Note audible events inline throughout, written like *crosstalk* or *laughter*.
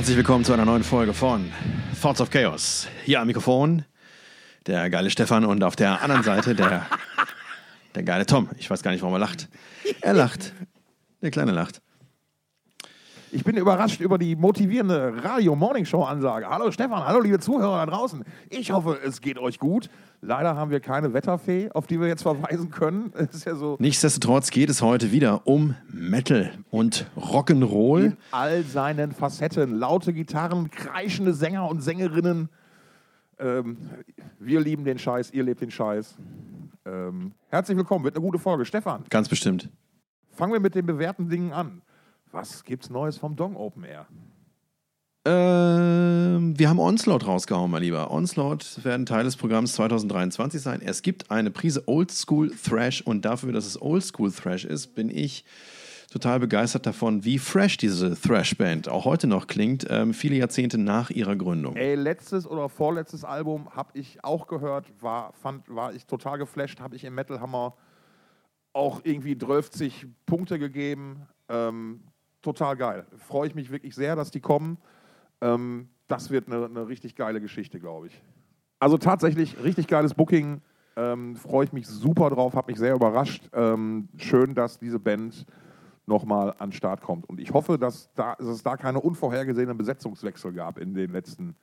Herzlich willkommen zu einer neuen Folge von Thoughts of Chaos. Hier am Mikrofon der geile Stefan und auf der anderen Seite der, der geile Tom. Ich weiß gar nicht, warum er lacht. Er lacht. Der Kleine lacht. Ich bin überrascht über die motivierende Radio-Morning-Show-Ansage. Hallo Stefan, hallo liebe Zuhörer da draußen. Ich hoffe, es geht euch gut. Leider haben wir keine Wetterfee, auf die wir jetzt verweisen können. *laughs* Ja so Nichtsdestotrotz geht es heute wieder um Metal und Rock'n'Roll. in all seinen Facetten. Laute Gitarren, kreischende Sänger und Sängerinnen. Ähm, wir lieben den Scheiß, ihr lebt den Scheiß. Ähm, herzlich willkommen, wird eine gute Folge. Stefan, Ganz bestimmt. fangen wir mit den bewährten Dingen an. Was gibt's Neues vom Dong Open Air? Ähm, wir haben Onslaught rausgehauen, mein Lieber. Onslaught werden Teil des Programms 2023 sein. Es gibt eine Prise Oldschool Thrash und dafür, dass es Oldschool Thrash ist, bin ich total begeistert davon, wie fresh diese Thrash-Band auch heute noch klingt, ähm, viele Jahrzehnte nach ihrer Gründung. Ey, letztes oder vorletztes Album habe ich auch gehört, war, fand, war ich total geflasht, habe ich im Metal Hammer auch irgendwie 12 Punkte gegeben. Ähm, total geil. Freue ich mich wirklich sehr, dass die kommen. Ähm, das wird eine, eine richtig geile Geschichte, glaube ich. Also tatsächlich richtig geiles Booking. Ähm, Freue ich mich super drauf, habe mich sehr überrascht. Ähm, schön, dass diese Band nochmal an den Start kommt. Und ich hoffe, dass, da, dass es da keine unvorhergesehenen Besetzungswechsel gab in den letzten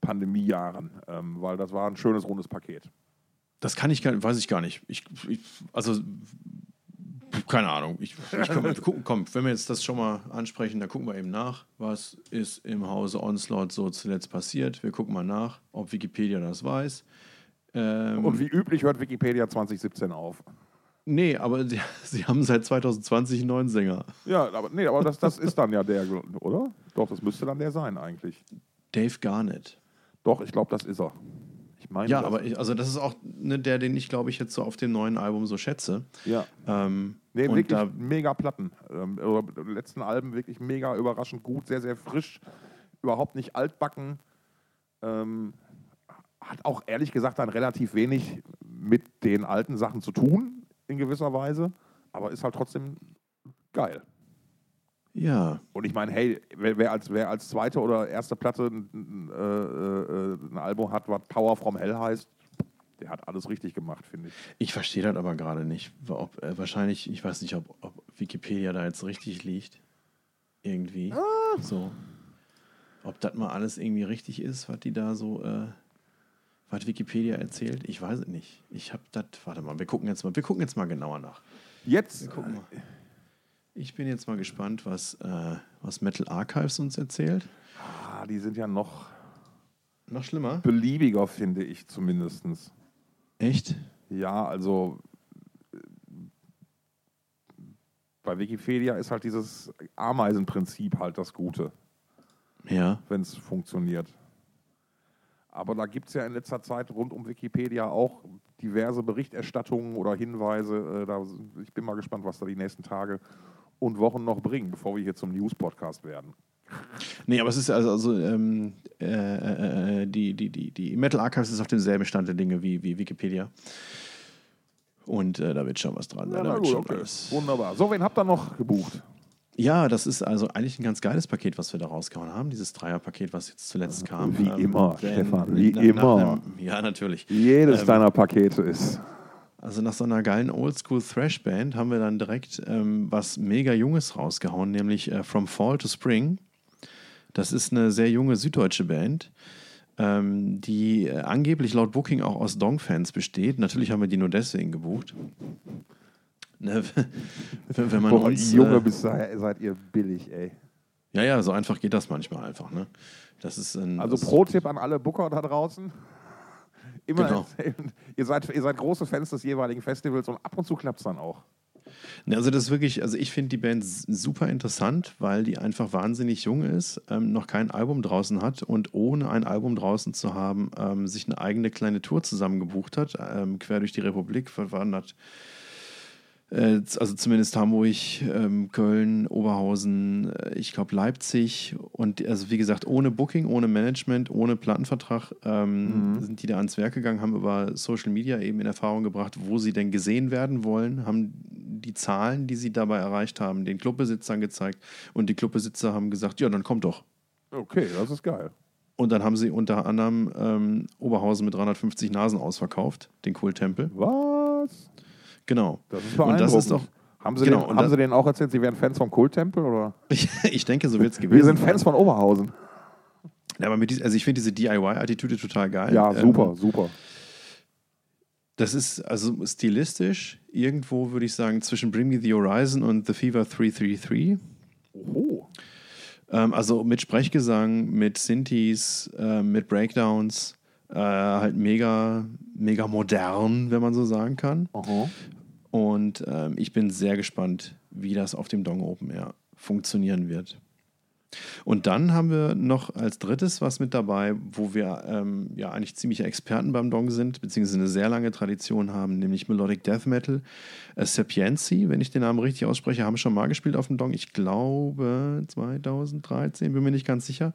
Pandemiejahren, ähm, weil das war ein schönes, rundes Paket. Das kann ich weiß ich gar nicht. Ich, ich, also, keine Ahnung. Ich, ich komm, wir gucken, komm, wenn wir jetzt das schon mal ansprechen, dann gucken wir eben nach, was ist im Hause Onslaught so zuletzt passiert. Wir gucken mal nach, ob Wikipedia das weiß. Ähm, Und wie üblich hört Wikipedia 2017 auf. nee, aber sie, *laughs* sie haben seit 2020 einen neuen Sänger. Ja, aber, nee, aber das, das ist dann ja der, oder? Doch, das müsste dann der sein eigentlich. Dave Garnett. Doch, ich glaube, das ist er. Ich meine, Ja, das- aber ich, also das ist auch ne, der, den ich, glaube ich, jetzt so auf dem neuen Album so schätze. Ja. Ähm, Nee, und wirklich mega Platten. Ähm, letzten Alben wirklich mega überraschend gut, sehr, sehr frisch, überhaupt nicht altbacken. Ähm, hat auch ehrlich gesagt dann relativ wenig mit den alten Sachen zu tun, in gewisser Weise, aber ist halt trotzdem geil. ja, Und ich meine, hey, wer, wer, als, wer als zweite oder erste Platte ein, ein, äh, äh, ein Album hat, was Power from Hell heißt, der hat alles richtig gemacht, finde ich. Ich verstehe das aber gerade nicht. Ob, äh, wahrscheinlich, ich weiß nicht, ob, ob Wikipedia da jetzt richtig liegt. Irgendwie. Ah. So. Ob das mal alles irgendwie richtig ist, was die da so, äh, was Wikipedia erzählt. Ich weiß es nicht. Ich habe das, warte mal, wir gucken jetzt mal, wir gucken jetzt mal genauer nach. Jetzt, mal. Ich bin jetzt mal gespannt, was, äh, was Metal Archives uns erzählt. ah, die sind ja noch Noch schlimmer. beliebiger, finde ich zumindest. Echt? Ja, also äh, bei Wikipedia ist halt dieses Ameisenprinzip halt das Gute, Ja. wenn es funktioniert. Aber da gibt es ja in letzter Zeit rund um Wikipedia auch diverse Berichterstattungen oder Hinweise. Äh, da, ich bin mal gespannt, was da die nächsten Tage und Wochen noch bringen, bevor wir hier zum News-Podcast werden. Nee, aber es ist also, also ähm, äh, äh, die, die, die, die Metal Archives ist auf demselben Stand der Dinge wie, wie Wikipedia. Und äh, da wird schon was dran sein. da wird schon alles- Wunderbar. So, wen habt ihr noch gebucht? Ja, das ist also eigentlich ein ganz geiles Paket, was wir da rausgehauen haben. Dieses Dreierpaket, was jetzt zuletzt kam. Ähm, Wie immer, wenn- Stefan, wie nach- immer. Einem, ja, natürlich. Jedes Ähm, deiner Pakete ist. Also nach so einer geilen Oldschool Thrash Band haben wir dann direkt ähm, was mega Junges rausgehauen, nämlich äh, From Fall to Spring. Das ist eine sehr junge süddeutsche Band, ähm, die äh, angeblich laut Booking auch aus Dong-Fans besteht. Natürlich haben wir die nur deswegen gebucht. Ne, *laughs* wenn, wenn man Boah, uns, Junge, äh, bis daher seid ihr billig, ey. ja, ja, so einfach geht das manchmal einfach. Ne? Das ist ein, Also Pro-Tipp an alle Booker da draußen. *laughs* Immer Genau. erzählen, ihr seid, ihr seid große Fans des jeweiligen Festivals und ab und zu klappt es dann auch. Ne, Also das ist wirklich, also ich finde die Band super interessant, weil die einfach wahnsinnig jung ist, ähm, noch kein Album draußen hat und ohne ein Album draußen zu haben, ähm, sich eine eigene kleine Tour zusammengebucht hat, ähm, quer durch die Republik, verwandert. Äh, also zumindest Hamburg, ähm, Köln, Oberhausen, äh, ich glaube Leipzig und also wie gesagt, ohne Booking, ohne Management, ohne Plattenvertrag ähm, sind die da ans Werk gegangen, haben über Social Media eben in Erfahrung gebracht, wo sie denn gesehen werden wollen, haben die Zahlen, die sie dabei erreicht haben, den Clubbesitzern gezeigt und die Clubbesitzer haben gesagt, ja, dann kommt doch. Okay, das ist geil. Und dann haben sie unter anderem ähm, Oberhausen mit 350 Nasen ausverkauft, den Kulttempel. Was? Genau. Das ist Und das ist doch, haben Sie, genau, den, haben das- Sie denen auch erzählt, Sie wären Fans vom Kulttempel? Oder? *laughs* ich denke, so wird es *laughs* Wir gewesen. sind Fans von Oberhausen. Ja, aber mit dies, also ich finde diese DIY-Attitüde total geil. Ja, Ähm, super, super. Das ist also stilistisch irgendwo, würde ich sagen, zwischen Bring Me the Horizon und The Fever 333. Oh. Ähm, also mit Sprechgesang, mit Synthes, äh, mit Breakdowns, äh, halt mega, mega modern, wenn man so sagen kann. Aha. Und ähm, ich bin sehr gespannt, wie das auf dem Dong Open Air funktionieren wird. Und dann haben wir noch als drittes was mit dabei, wo wir ähm, ja eigentlich ziemliche Experten beim Dong sind, beziehungsweise eine sehr lange Tradition haben, nämlich Melodic Death Metal. Äh, Sapienzi, wenn ich den Namen richtig ausspreche, haben schon mal gespielt auf dem Dong. Ich glaube 2013, bin mir nicht ganz sicher.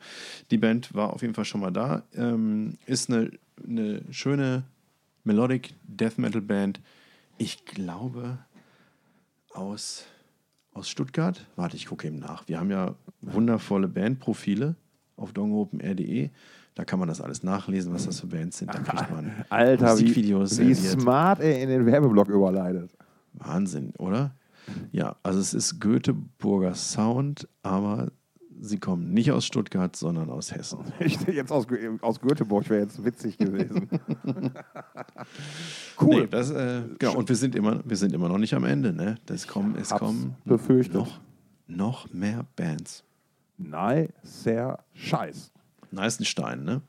Die Band war auf jeden Fall schon mal da. Ähm, ist eine, eine schöne Melodic Death Metal Band. Ich glaube aus, aus Stuttgart. Warte, ich gucke eben nach. Wir haben ja wundervolle Bandprofile auf dongopenr.de. Da kann man das alles nachlesen, was das für Bands sind. Da kriegt man *laughs* Alter, wie, Musikvideos wie serviert. smart er in den Werbeblock überleitet. Wahnsinn, oder? Ja, also es ist Göteborger Sound, aber sie kommen nicht aus Stuttgart, sondern aus Hessen. *laughs* Ich, jetzt aus, aus Göteborg wäre jetzt witzig gewesen. *laughs* Nee, das, äh, genau. Und wir sind, immer, wir sind immer noch nicht am Ende. Ne? Das kommen, es kommen befürchtet. noch, noch mehr Bands. Nein, sehr scheiß. Neißenstein, ne?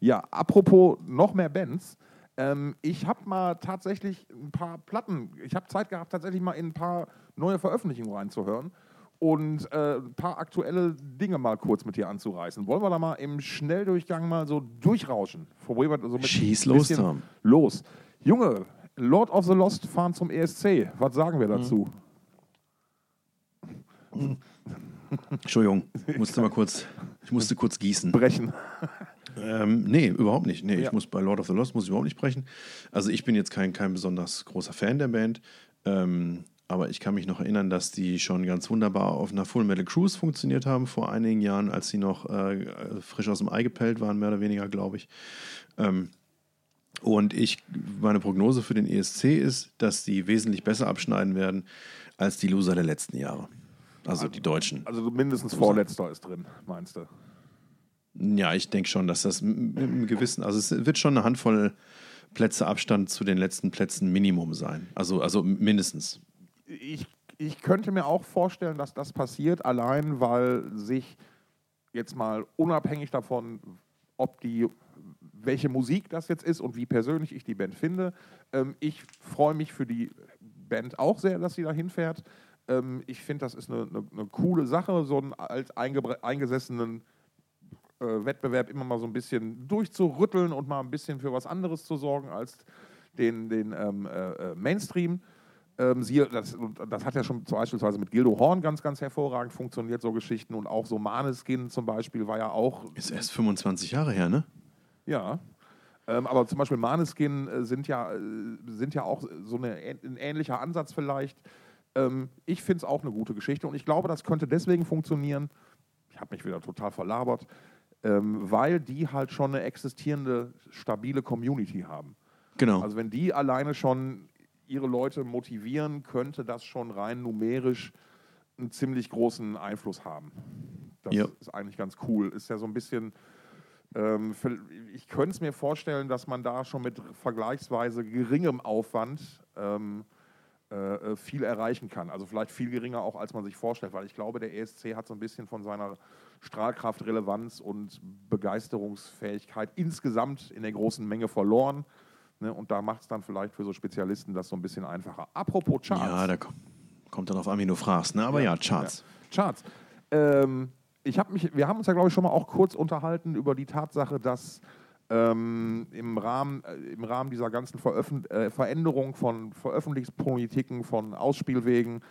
Ja, apropos noch mehr Bands. Ähm, ich habe mal tatsächlich ein paar Platten, ich habe Zeit gehabt, tatsächlich mal in ein paar neue Veröffentlichungen reinzuhören und äh, ein paar aktuelle Dinge mal kurz mit dir anzureißen. Wollen wir da mal im Schnelldurchgang mal so durchrauschen? So mit Schieß los, Tom. Los. Junge, Lord of the Lost fahren zum ESC. Was sagen wir dazu? Entschuldigung, ich musste mal kurz, ich musste kurz gießen. Brechen. Ähm, nee, überhaupt nicht. Nee, Ja. ich muss bei Lord of the Lost muss ich überhaupt nicht brechen. Also ich bin jetzt kein, kein besonders großer Fan der Band. Ähm, aber ich kann mich noch erinnern, dass die schon ganz wunderbar auf einer Full Metal Cruise funktioniert haben vor einigen Jahren, als sie noch äh, frisch aus dem Ei gepellt waren, mehr oder weniger, glaube ich. Ähm, und ich, meine Prognose für den ESC ist, dass die wesentlich besser abschneiden werden als die Loser der letzten Jahre. Also die Deutschen. Also mindestens Vorletzter ist drin, meinst du? Ja, ich denke schon, dass das mit einem gewissen, also es wird schon eine Handvoll Plätze Abstand zu den letzten Plätzen Minimum sein. Also, also mindestens. Ich, ich könnte mir auch vorstellen, dass das passiert, allein weil sich jetzt mal unabhängig davon, ob die, welche Musik das jetzt ist und wie persönlich ich die Band finde, ähm, ich freue mich für die Band auch sehr, dass sie da hinfährt. Ähm, ich finde, das ist eine, eine, eine coole Sache, so einen als eingesessenen äh, Wettbewerb immer mal so ein bisschen durchzurütteln und mal ein bisschen für was anderes zu sorgen als den, den ähm, äh, äh, Mainstream. Ähm, siehe, das, das hat ja schon beispielsweise mit Gildo Horn ganz, ganz hervorragend funktioniert, so Geschichten. Und auch so Maneskin zum Beispiel war ja auch Ist erst 25 Jahre her, ne? ja. Ähm, aber zum Beispiel Maneskin äh, sind, ja, äh, sind ja auch so eine, ein ähnlicher Ansatz vielleicht. Ähm, ich finde es auch eine gute Geschichte und ich glaube, das könnte deswegen funktionieren. Ich habe mich wieder total verlabert, ähm, weil die halt schon eine existierende, stabile Community haben. Genau. Also wenn die alleine schon ihre Leute motivieren, könnte das schon rein numerisch einen ziemlich großen Einfluss haben. Das Ja. ist eigentlich ganz cool. Ist ja so ein bisschen, ähm, ich könnte es mir vorstellen, dass man da schon mit vergleichsweise geringem Aufwand ähm, äh, äh, viel erreichen kann. Also vielleicht viel geringer auch, als man sich vorstellt, weil ich glaube, der ESC hat so ein bisschen von seiner Strahlkraft, Relevanz und Begeisterungsfähigkeit insgesamt in der großen Menge verloren. Ne? Und da macht es dann vielleicht für so Spezialisten das so ein bisschen einfacher. Apropos Charts. ja, da kommt, kommt dann auf an, wie du fragst, ne? Aber ja, Charts. Ja. Charts. Ähm, ich hab mich, wir haben uns ja, glaube ich, schon mal auch kurz unterhalten über die Tatsache, dass ähm, im, Rahmen, äh, im Rahmen dieser ganzen Veröffent äh, Veränderung von Veröffentlichungspolitiken, von Ausspielwegen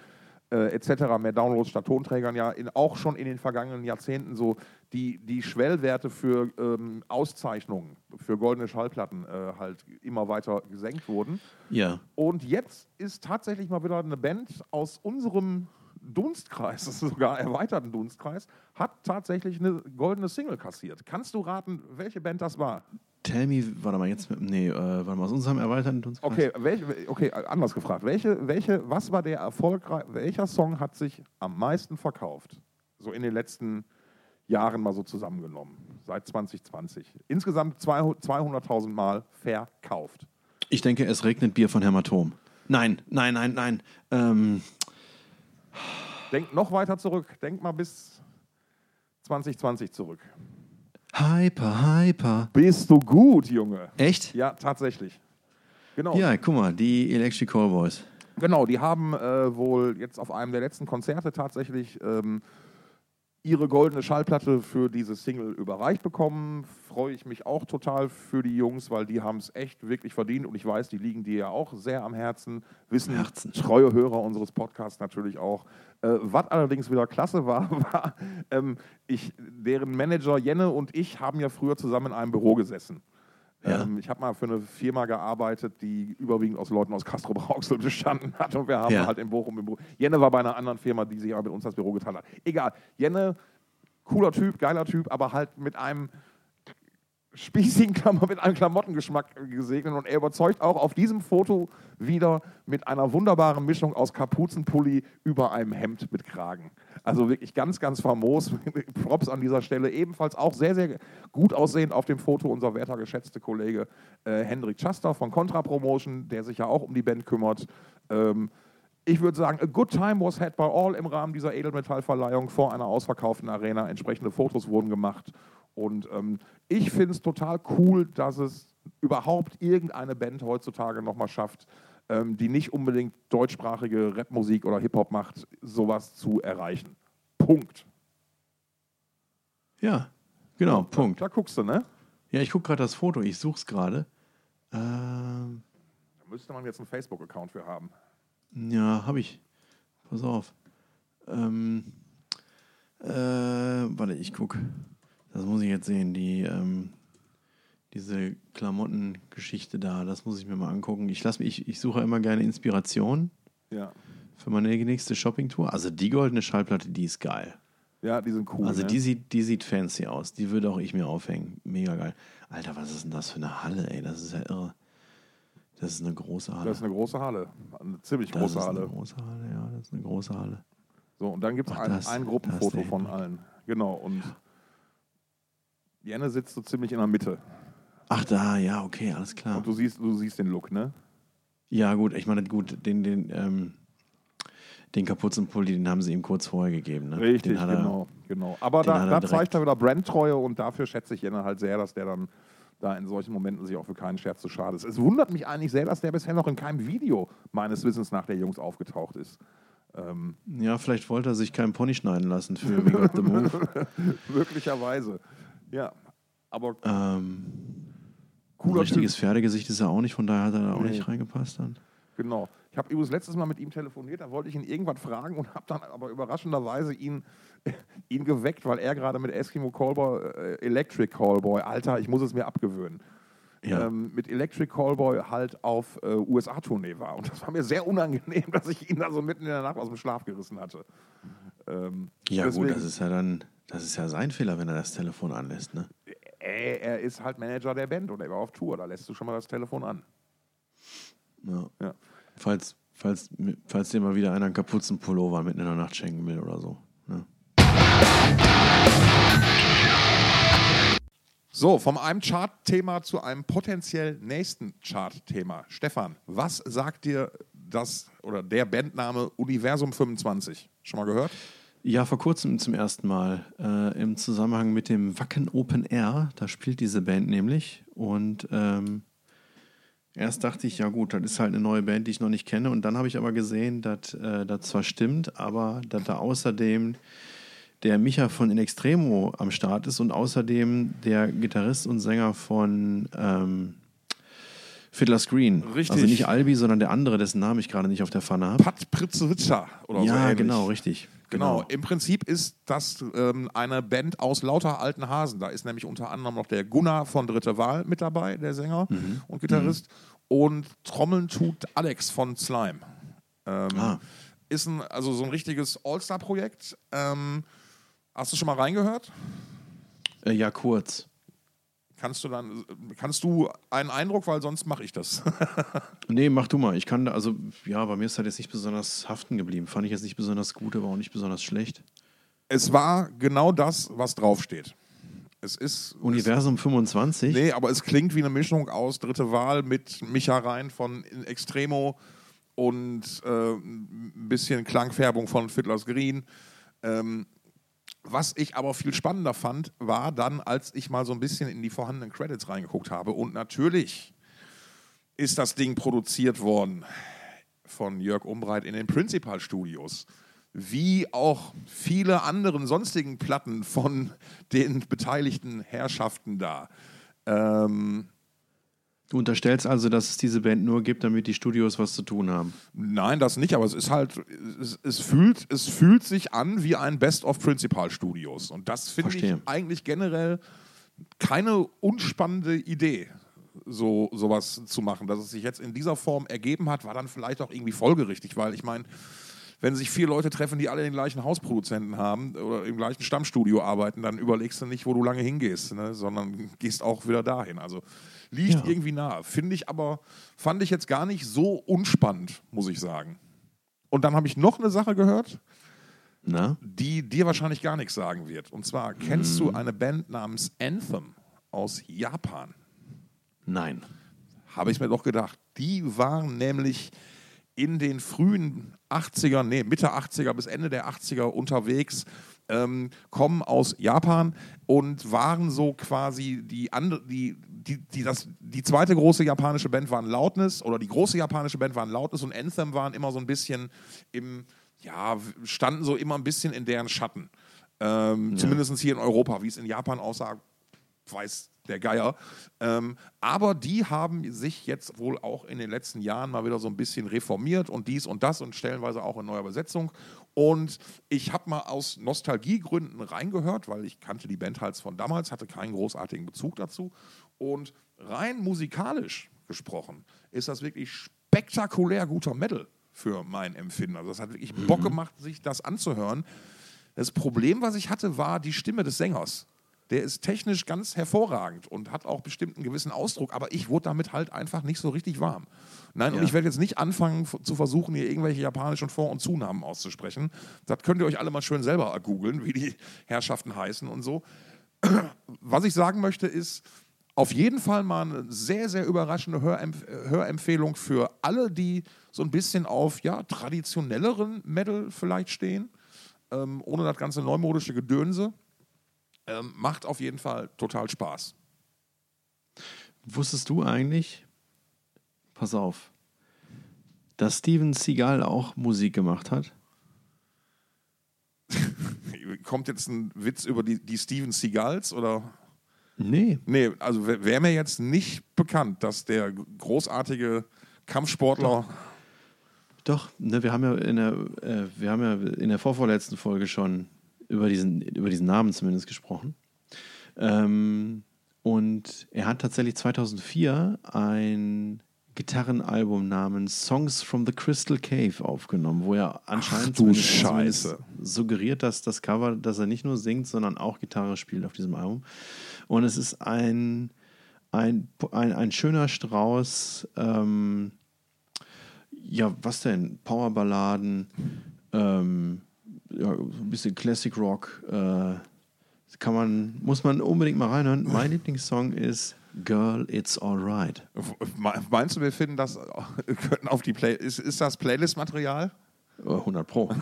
äh, etc., mehr Downloads statt Tonträgern, ja in, auch schon in den vergangenen Jahrzehnten so die, die Schwellwerte für ähm, Auszeichnungen, für goldene Schallplatten äh, halt immer weiter gesenkt wurden. Ja. Und jetzt ist tatsächlich mal wieder eine Band aus unserem Dunstkreis, *laughs* sogar erweiterten Dunstkreis, hat tatsächlich eine goldene Single kassiert. Kannst du raten, welche Band das war? Tell me, warte mal, jetzt, nee, äh, warte mal, aus unserem erweiterten Dunstkreis. Okay, welche, okay, anders gefragt. Welche, welche, was war der erfolgreich, welcher Song hat sich am meisten verkauft? So in den letzten Jahren mal so zusammengenommen, seit 2020. Insgesamt 200.000 Mal verkauft. Ich denke, es regnet Bier von Hämatom. Nein, nein, nein, nein. Ähm, Denk noch weiter zurück. Denk mal bis 2020 zurück. Hyper, Hyper. Bist du gut, Junge? Echt? Ja, tatsächlich. Genau. Ja, guck mal, die Electric Callboys. Genau, die haben äh, wohl jetzt auf einem der letzten Konzerte tatsächlich ähm, ihre goldene Schallplatte für diese Single überreicht bekommen. Freue ich mich auch total für die Jungs, weil die haben es echt wirklich verdient und ich weiß, die liegen dir ja auch sehr am Herzen. Wissen Herzen. treue Hörer unseres Podcasts natürlich auch. Äh, was allerdings wieder klasse war, *laughs* war, ähm, ich, deren Manager Jenne und ich haben ja früher zusammen in einem Büro gesessen. Ja. Ähm, ich habe mal für eine Firma gearbeitet, die überwiegend aus Leuten aus Castro Brauxel *laughs* bestanden hat. Und wir haben Ja. halt in Bochum im Büro. Jenne war bei einer anderen Firma, die sich aber mit uns das Büro geteilt hat. Egal. Jenne, cooler Typ, geiler Typ, aber halt mit einem spießigen Klammer, mit einem Klamottengeschmack gesegnet. Und er überzeugt auch auf diesem Foto wieder mit einer wunderbaren Mischung aus Kapuzenpulli über einem Hemd mit Kragen. Also wirklich ganz, ganz famos. *laughs* Props an dieser Stelle. Ebenfalls auch sehr, sehr gut aussehend auf dem Foto unser werter geschätzte Kollege äh, Hendrik Schaster von Contra Promotion, der sich ja auch um die Band kümmert. Ähm, ich würde sagen, a good time was had by all im Rahmen dieser Edelmetallverleihung vor einer ausverkauften Arena. Entsprechende Fotos wurden gemacht. Und ähm, ich finde es total cool, dass es überhaupt irgendeine Band heutzutage nochmal schafft, ähm, die nicht unbedingt deutschsprachige Rapmusik oder Hip-Hop macht, sowas zu erreichen. Punkt. Ja, genau, Punkt. Da guckst du, ne? Ja, ich gucke gerade das Foto, ich suche es gerade. Ähm, Da müsste man jetzt einen Facebook-Account für haben. ja, habe ich. Pass auf. Ähm, äh, warte, ich gucke. Das muss ich jetzt sehen. Die, ähm, diese Klamottengeschichte da, das muss ich mir mal angucken. Ich, lass mich, ich, ich suche immer gerne Inspiration Ja. für meine nächste Shoppingtour. Also die goldene Schallplatte, die ist geil. Ja, die sind cool. Also ne? die sieht, die sieht fancy aus. Die würde auch ich mir aufhängen. Mega geil. Alter, was ist denn das für eine Halle, ey? Das ist ja irre. Das ist eine große Halle. das ist eine große Halle. Eine ziemlich Das große ist Halle. eine große Halle, ja. Das ist eine große Halle. So, und dann gibt es ein, das- ein das Gruppenfoto von allen. Genau, und Jenne sitzt so ziemlich in der Mitte. Ach da, ja, okay, alles klar. Und du siehst, du siehst den Look, ne? Ja, gut, ich meine, gut, den, den, ähm, den Kapuzenpulli, den haben sie ihm kurz vorher gegeben. Ne? Richtig, den hat er, genau, genau. Aber da, da zeigt er wieder Brandtreue und dafür schätze ich Jenne halt sehr, dass der dann da in solchen Momenten sich auch für keinen Scherz zu schade ist. Es wundert mich eigentlich sehr, dass der bisher noch in keinem Video meines Wissens nach der Jungs aufgetaucht ist. Ähm, Ja, vielleicht wollte er sich keinen Pony schneiden lassen für We Got the Move. *laughs* möglicherweise. Ja, aber ähm, ein cooler richtiges Pferdegesicht ist er auch nicht, von daher hat er da auch Nee. nicht reingepasst dann. Genau. Ich habe übrigens letztes Mal mit ihm telefoniert, da wollte ich ihn irgendwas fragen und habe dann aber überraschenderweise ihn, *laughs* ihn geweckt, weil er gerade mit Eskimo Callboy, äh, Electric Callboy, Alter, ich muss es mir abgewöhnen, Ja. ähm, mit Electric Callboy halt auf äh, USA-Tournee war. Und das war mir sehr unangenehm, *laughs* dass ich ihn da so mitten in der Nacht aus dem Schlaf gerissen hatte. Ähm, Ja, deswegen- gut, das ist ja dann, das ist ja sein Fehler, wenn er das Telefon anlässt, ne? Äh, er ist halt Manager der Band und er war auf Tour, da lässt du schon mal das Telefon an. Ja. Ja. Falls, falls, falls dir mal wieder einer einen Kapuzenpullover mitten in der Nacht schenken will oder so. Ne? So, vom einem Chart-Thema zu einem potenziell nächsten Chart-Thema. Stefan, was sagt dir das oder der Bandname Universum 25? Schon mal gehört? Ja, vor kurzem zum ersten Mal äh, im Zusammenhang mit dem Wacken Open Air. Da spielt diese Band nämlich. Und ähm, erst dachte ich, ja gut, das ist halt eine neue Band, die ich noch nicht kenne. Und dann habe ich aber gesehen, dass äh, das zwar stimmt, aber dass da außerdem der Micha von In Extremo am Start ist und außerdem der Gitarrist und Sänger von ähm, Fiddler's Green. Richtig. Also nicht Albi, sondern der andere, dessen Namen ich gerade nicht auf der Pfanne habe. Pat Pritzewitscher oder so Ja, genau, richtig. Genau. Im Prinzip ist das ähm, eine Band aus lauter alten Hasen. Da ist nämlich unter anderem noch der Gunnar von Dritte Wahl mit dabei, der Sänger Mhm. und Gitarrist. Und Trommeln tut Alex von Slime. Ähm, Ah. Ist ein, also so ein richtiges All-Star-Projekt. Ähm, hast du schon mal reingehört? Äh, ja, kurz. Kannst du dann, kannst du einen Eindruck, weil sonst mache ich das. *laughs* nee, mach du mal. Ich kann, da, also ja, bei mir ist halt jetzt nicht besonders haften geblieben. Fand ich jetzt nicht besonders gut, aber auch nicht besonders schlecht. Es war genau das, was draufsteht. Es ist. Universum es, 25? Nee, aber es klingt wie eine Mischung aus Dritte Wahl mit Micha Rein von Extremo und äh, ein bisschen Klangfärbung von Fiddler's Green. Ähm, was ich aber viel spannender fand, war dann, als ich mal so ein bisschen in die vorhandenen Credits reingeguckt habe. Und natürlich ist das Ding produziert worden von Jörg Umbreit in den Principal Studios. Wie auch viele anderen sonstigen Platten von den beteiligten Herrschaften da. Ähm, Du unterstellst also, dass es diese Band nur gibt, damit die Studios was zu tun haben? Nein, das nicht, aber es ist halt, es, es fühlt, es fühlt sich an wie ein Best of Principal Studios. Und das finde ich eigentlich generell keine unspannende Idee, so sowas zu machen. Dass es sich jetzt in dieser Form ergeben hat, war dann vielleicht auch irgendwie folgerichtig, weil ich meine, wenn sich vier Leute treffen, die alle den gleichen Hausproduzenten haben oder im gleichen Stammstudio arbeiten, dann überlegst du nicht, wo du lange hingehst, ne? sondern gehst auch wieder dahin. Also liegt ja. irgendwie nahe. Finde ich aber, fand ich jetzt gar nicht so unspannend, muss ich sagen. Und dann habe ich noch eine Sache gehört, Na? die dir wahrscheinlich gar nichts sagen wird. Und zwar, kennst hm. du eine Band namens Anthem aus Japan? Nein. Habe ich mir doch gedacht. Die waren nämlich in den frühen 80er, nee, Mitte 80er bis Ende der 80er unterwegs ähm, kommen aus Japan und waren so quasi die, andere, die, die, die, das, die zweite große japanische Band waren Loudness oder die große japanische Band waren Loudness und Anthem waren immer so ein bisschen im, ja, standen so immer ein bisschen in deren Schatten. Ähm, ja. Zumindest hier in Europa. Wie es in Japan aussah, weiß der Geier. Ähm, aber die haben sich jetzt wohl auch in den letzten Jahren mal wieder so ein bisschen reformiert und dies und das und stellenweise auch in neuer Besetzung. Und ich habe mal aus Nostalgiegründen reingehört, weil ich kannte die Band halt von damals, hatte keinen großartigen Bezug dazu. Und rein musikalisch gesprochen ist das wirklich spektakulär guter Metal für mein Empfinden. Also das hat wirklich Bock mhm. gemacht, sich das anzuhören. Das Problem, was ich hatte, war die Stimme des Sängers der ist technisch ganz hervorragend und hat auch bestimmt einen gewissen Ausdruck, aber ich wurde damit halt einfach nicht so richtig warm. Nein, ja. und ich werde jetzt nicht anfangen zu versuchen, hier irgendwelche japanischen Vor- und Zunahmen auszusprechen. Das könnt ihr euch alle mal schön selber googeln, wie die Herrschaften heißen und so. *clears throat* Was ich sagen möchte ist, auf jeden Fall mal eine sehr, sehr überraschende Hörempf Hörempfehlung für alle, die so ein bisschen auf ja, traditionelleren Metal vielleicht stehen, ähm, ohne das ganze neumodische Gedönse. Ähm, macht auf jeden Fall total Spaß. Wusstest du eigentlich, pass auf, dass Steven Seagal auch Musik gemacht hat? *laughs* Kommt jetzt ein Witz über die, die Steven Seagals oder? Nee. Nee, also wäre wär mir jetzt nicht bekannt, dass der großartige Kampfsportler. Doch, Doch ne, wir haben ja in der, äh, wir haben ja in der vorvorletzten Folge schon über diesen, über diesen Namen zumindest gesprochen. Ähm, und er hat tatsächlich 2004 ein Gitarrenalbum namens Songs from the Crystal Cave aufgenommen, wo er anscheinend suggeriert, dass das Cover, dass er nicht nur singt, sondern auch Gitarre spielt auf diesem Album. Und es ist ein, ein, ein, ein schöner Strauß, ähm, ja, was denn? Powerballaden, ähm, ja, ein bisschen Classic Rock. Äh, kann man, muss man unbedingt mal reinhören. Mein Lieblingssong ist Girl, It's Alright. Meinst du, wir finden das, *laughs* könnten auf die Play, ist, ist das Playlist-Material? 100 Pro. *laughs*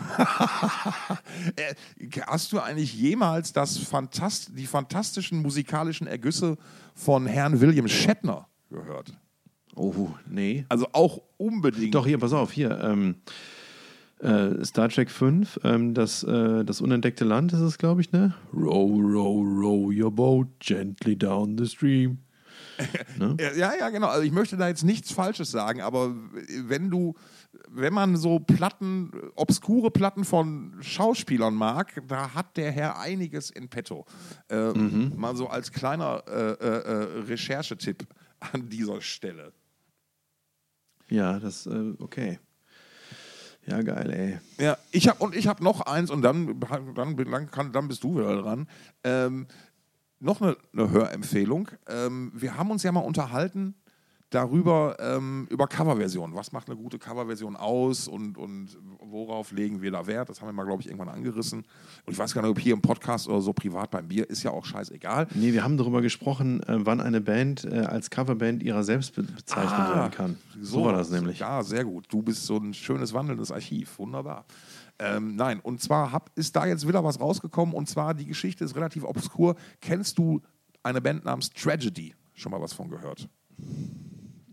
Äh, hast du eigentlich jemals das Fantast die fantastischen musikalischen Ergüsse von Herrn William Shatner gehört? Oh, nee. Also auch unbedingt. Doch, hier, pass auf, hier. Ähm, äh, Star Trek 5, ähm, das, äh, das unentdeckte Land ist es, glaube ich, ne? Row, row, row your boat gently down the stream. *laughs* ne? Ja, ja, genau. Also ich möchte da jetzt nichts Falsches sagen, aber wenn du, wenn man so Platten, obskure Platten von Schauspielern mag, da hat der Herr einiges in petto. Äh, mhm. Mal so als kleiner äh, äh, äh Recherchetipp an dieser Stelle. Ja, das, okay. Ja, geil, ey. Ja, ich hab, und ich habe noch eins und dann, dann, dann, kann, dann bist du wieder dran. Ähm, noch eine, eine Hörempfehlung. Ähm, wir haben uns ja mal unterhalten darüber, ähm, über Coverversionen. Was macht eine gute Coverversion aus und, und worauf legen wir da Wert? Das haben wir mal, glaube ich, irgendwann angerissen. Und ich weiß gar nicht, ob hier im Podcast oder so privat beim Bier, ist ja auch scheißegal. Nee, wir haben darüber gesprochen, äh, wann eine Band äh, als Coverband ihrer selbst be bezeichnet Ah, werden kann. So, war das nämlich. Ja, sehr gut. Du bist so ein schönes wandelndes Archiv. Wunderbar. Ähm, nein, und zwar hab, ist da jetzt wieder was rausgekommen und zwar die Geschichte ist relativ obskur. Kennst du eine Band namens Tragedy? Schon mal was von gehört?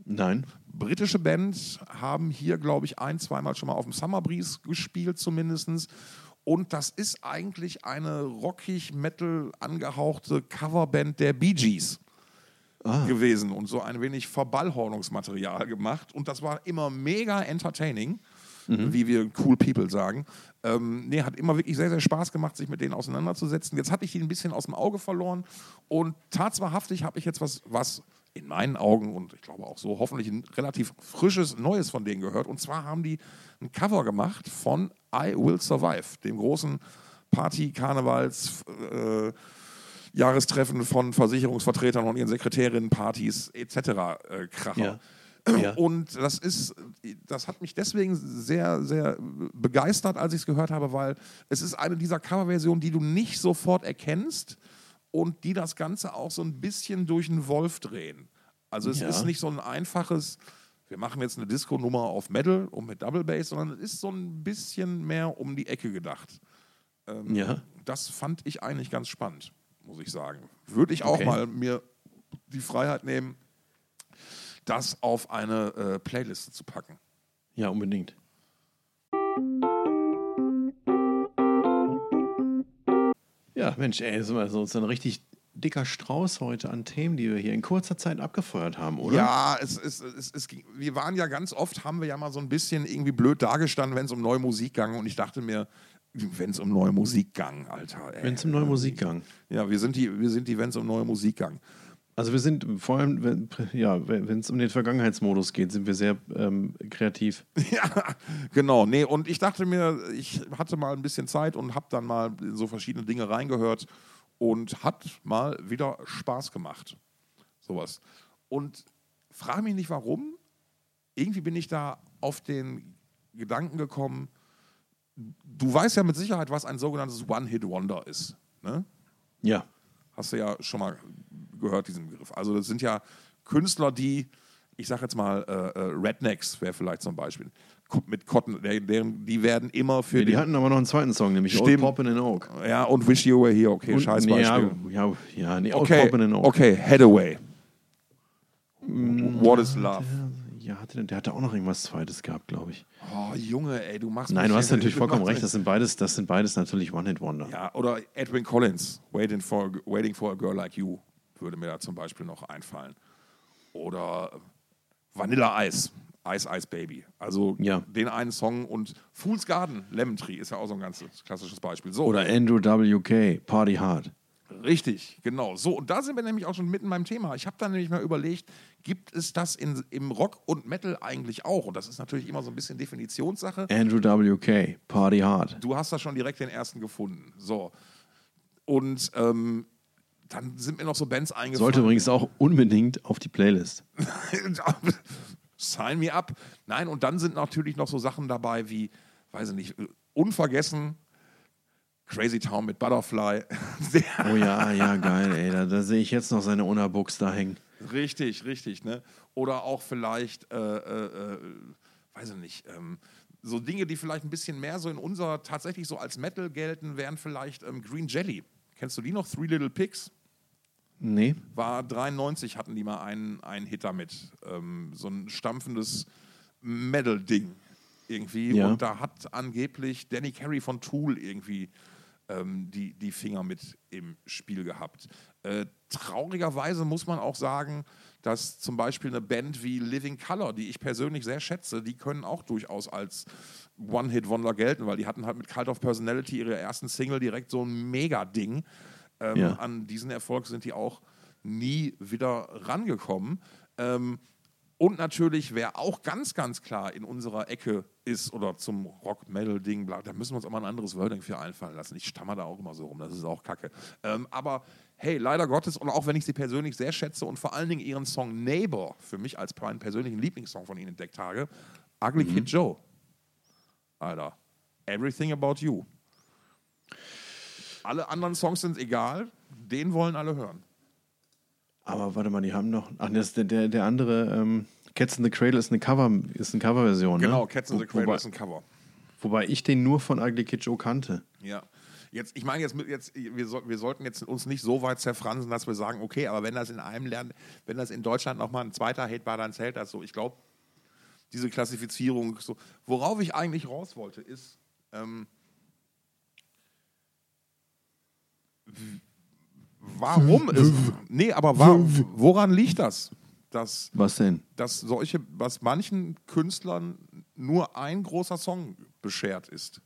Nein. britische Band haben hier, glaube ich, ein, zweimal schon mal auf dem Summer Breeze gespielt, zumindest. Und das ist eigentlich eine rockig Metal angehauchte Coverband der Bee Gees gewesen und so ein wenig Verballhornungsmaterial gemacht. Und das war immer mega entertaining, wie wir cool people sagen. Ähm, nee, hat immer wirklich sehr, sehr Spaß gemacht, sich mit denen auseinanderzusetzen. Jetzt hatte ich die ein bisschen aus dem Auge verloren und tatsächlich habe ich jetzt was, was in meinen Augen und ich glaube auch so hoffentlich ein relativ frisches Neues von denen gehört. Und zwar haben die ein Cover gemacht von I Will Survive, dem großen Party-Karnevals- äh, Jahrestreffen von Versicherungsvertretern und ihren Sekretärinnen, Partys etc. Äh, Kracher. Ja. *clears throat* Ja. Und das ist, das hat mich deswegen sehr, sehr begeistert, als ich es gehört habe, weil es ist eine dieser Coverversionen, die du nicht sofort erkennst und die das Ganze auch so ein bisschen durch einen Wolf drehen. Also es Ja. ist nicht so ein einfaches, wir machen jetzt eine Disco-Nummer auf Metal und mit Double Bass, sondern es ist so ein bisschen mehr um die Ecke gedacht. Ähm, Ja. Das fand ich eigentlich ganz spannend, muss ich sagen. Würde ich auch Okay. mal mir die Freiheit nehmen, das auf eine äh, Playliste zu packen. Ja, unbedingt. Ja, Mensch, ey, das ist mal so so ein richtig dicker Strauß heute an Themen, die wir hier in kurzer Zeit abgefeuert haben, oder? Ja, es, es, es, es, ging- wir waren ja ganz oft, haben wir ja mal so ein bisschen irgendwie blöd dagestanden, wenn es um neue Musik ging. Und ich dachte mir, wenn es um neue Musik ging, Alter. Wenn es um neue Musik ging. Ja, wir sind die, wir sind die, wenn es um neue Musik ging. Also wir sind vor allem, wenn ja, wenn es um den Vergangenheitsmodus geht, sind wir sehr ähm, kreativ. *laughs* Ja, genau. Nee, und ich dachte mir, ich hatte mal ein bisschen Zeit und habe dann mal in so verschiedene Dinge reingehört und hat mal wieder Spaß gemacht. Sowas. Und frage mich nicht warum. Irgendwie bin ich da auf den Gedanken gekommen, du weißt ja mit Sicherheit, was ein sogenanntes One-Hit-Wonder ist. Ne? Ja. Hast du ja schon mal gehört, diesen Begriff. Also das sind ja Künstler, die, ich sage jetzt mal, äh, äh, Rednecks wäre vielleicht zum Beispiel, mit Cotton, der, deren, die werden immer für Die, die hatten aber noch einen zweiten Song, nämlich Stimmt. Old Poppin' in Oak. ja, und Wish You Were Here, okay, Und- scheiß nee, Beispiel. ja, ja, ja, nee, Old Okay, Poppin' in Oak. okay, Hathaway. What is Love? Ja, hatte, der hatte auch noch irgendwas Zweites gehabt, glaube ich. Oh, Junge, ey, du machst Nein, du hast natürlich vollkommen *laughs* recht. Das sind beides, das sind beides natürlich One-Hit-Wonder. Ja, oder Edwin Collins, Waiting for, Waiting for a Girl Like You, würde mir da zum Beispiel noch einfallen. Oder Vanilla Ice, Ice Ice Baby. Also Ja. den einen Song und Fool's Garden, Lemon Tree ist ja auch so ein ganz klassisches Beispiel. So, Oder Andrew W.K., Party Hard. richtig, genau. So, und da sind wir nämlich auch schon mitten beim Thema. Ich habe dann nämlich mal überlegt, gibt es das in, im Rock und Metal eigentlich auch? Und das ist natürlich immer so ein bisschen Definitionssache. Andrew W.K., Party Hard. Du hast da schon direkt den ersten gefunden. So. Und ähm, dann sind mir noch so Bands eingefallen. Sollte übrigens auch unbedingt auf die Playlist. *laughs* Sign me up. Nein, und dann sind natürlich noch so Sachen dabei wie, weiß ich nicht, unvergessen, Crazy Town mit Butterfly. *laughs* Oh ja, ja, geil, ey. Da, da sehe ich jetzt noch seine Unabuchs da hängen. richtig, richtig. Ne? Oder auch vielleicht, äh, äh, äh, weiß ich nicht, ähm, so Dinge, die vielleicht ein bisschen mehr so in unser, tatsächlich so als Metal gelten, wären vielleicht ähm, Green Jelly. Kennst du die noch? Three Little Pigs? Nee. war 93 hatten die mal einen, einen Hit damit. Ähm, so ein stampfendes Metal-Ding irgendwie. Ja. Und da hat angeblich Danny Carey von Tool irgendwie ähm, die, die Finger mit im Spiel gehabt. Äh, traurigerweise muss man auch sagen, dass zum Beispiel eine Band wie Living Color, die ich persönlich sehr schätze, die können auch durchaus als One-Hit-Wonder gelten, weil die hatten halt mit Cult of Personality ihre ersten Single direkt so ein Mega-Ding. Ähm, Ja. An diesen Erfolg sind die auch nie wieder rangekommen. Ähm, Und natürlich, wer auch ganz, ganz klar in unserer Ecke ist oder zum Rock-Metal-Ding, da müssen wir uns auch mal ein anderes Wording für einfallen lassen. Ich stammer da auch immer so rum, das ist auch kacke. Ähm, aber hey, leider Gottes, und auch wenn ich sie persönlich sehr schätze und vor allen Dingen ihren Song Neighbor für mich als meinen persönlichen Lieblingssong von ihnen entdeckt habe, Ugly mhm. Kid Joe. Alter, Everything About You. Alle anderen Songs sind egal, den wollen alle hören. Aber warte mal, die haben noch. Ach, das, der, der, der andere, ähm, Cats in the Cradle ist eine Cover, ist eine Coverversion. Ne? Genau, Cats in the Cradle wobei, ist ein Cover. Wobei ich den nur von Ugly Kid Joe kannte. Ja. Jetzt, ich meine, jetzt, jetzt wir, so, wir sollten jetzt uns nicht so weit zerfransen, dass wir sagen, okay, aber wenn das in einem Lernen, wenn das in Deutschland nochmal ein zweiter Hate war, dann zählt das so. Ich glaube, diese Klassifizierung, so, worauf ich eigentlich raus wollte, ist, ähm, Warum ist. Nee, aber war, woran liegt das? Dass, was denn? Dass solche, was manchen Künstlern nur ein großer Song beschert ist.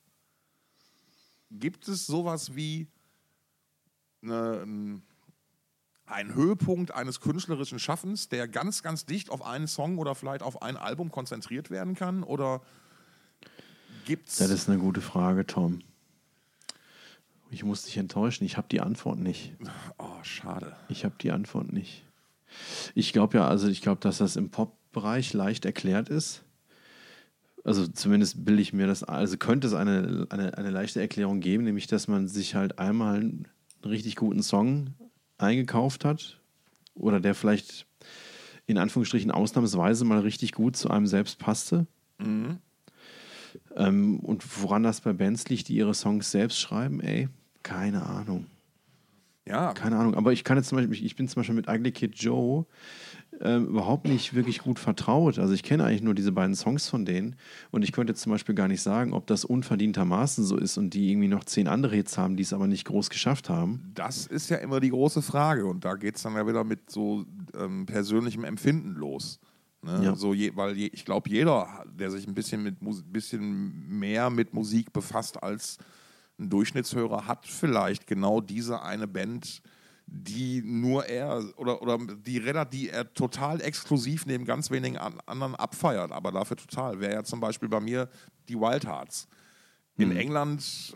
Gibt es sowas wie eine, ein Höhepunkt eines künstlerischen Schaffens, der ganz, ganz dicht auf einen Song oder vielleicht auf ein Album konzentriert werden kann? Oder gibt's. Das ist eine gute Frage, Tom. Ich muss dich enttäuschen, ich habe die Antwort nicht. Oh, schade. Ich habe die Antwort nicht. Ich glaube ja, also ich glaube, dass das im Pop-Bereich leicht erklärt ist. Also zumindest bilde ich mir das, also könnte es eine, eine, eine leichte Erklärung geben, nämlich dass man sich halt einmal einen richtig guten Song eingekauft hat oder der vielleicht in Anführungsstrichen ausnahmsweise mal richtig gut zu einem selbst passte. Mhm. Ähm, und woran das bei Bands liegt, die ihre Songs selbst schreiben, ey, keine Ahnung. Ja. Keine Ahnung. Aber ich kann jetzt zum Beispiel, ich bin zum Beispiel mit Ugly Kid Joe äh, überhaupt nicht wirklich gut vertraut. Also ich kenne eigentlich nur diese beiden Songs von denen und ich könnte jetzt zum Beispiel gar nicht sagen, ob das unverdientermaßen so ist und die irgendwie noch zehn andere Hits haben, die es aber nicht groß geschafft haben. Das ist ja immer die große Frage und da geht es dann ja wieder mit so ähm, persönlichem Empfinden los. Ne? Ja. So je, weil je, ich glaube, jeder, der sich ein bisschen, mit, bisschen mehr mit Musik befasst als ein Durchschnittshörer hat vielleicht genau diese eine Band, die nur er oder, oder die Redder, die er total exklusiv neben ganz wenigen anderen abfeiert, aber dafür total. Wäre ja zum Beispiel bei mir die Wild Hearts. In mhm. England